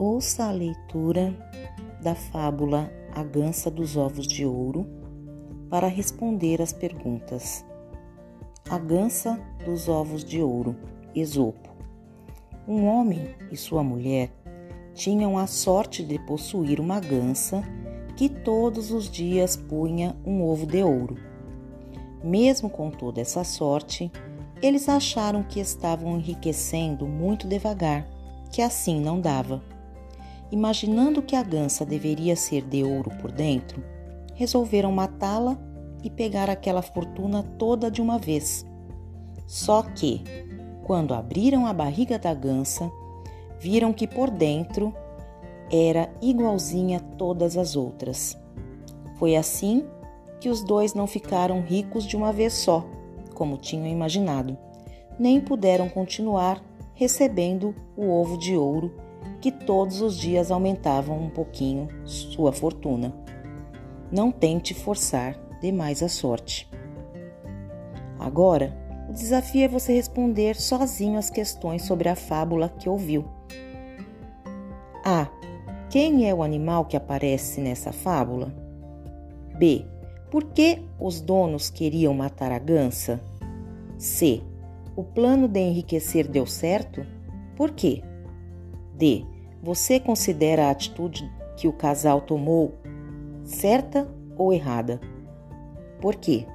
Ouça a leitura da fábula A Gança dos Ovos de Ouro para responder as perguntas. A Gança dos Ovos de Ouro, Esopo. Um homem e sua mulher tinham a sorte de possuir uma gança que todos os dias punha um ovo de ouro. Mesmo com toda essa sorte, eles acharam que estavam enriquecendo muito devagar, que assim não dava. Imaginando que a gança deveria ser de ouro por dentro, resolveram matá-la e pegar aquela fortuna toda de uma vez. Só que, quando abriram a barriga da gança, viram que por dentro era igualzinha a todas as outras. Foi assim que os dois não ficaram ricos de uma vez só, como tinham imaginado, nem puderam continuar recebendo o ovo de ouro que todos os dias aumentavam um pouquinho sua fortuna. Não tente forçar demais a sorte. Agora, o desafio é você responder sozinho as questões sobre a fábula que ouviu. A. Quem é o animal que aparece nessa fábula? B. Por que os donos queriam matar a gança? C. O plano de enriquecer deu certo? Por quê? D. Você considera a atitude que o casal tomou certa ou errada? Por quê?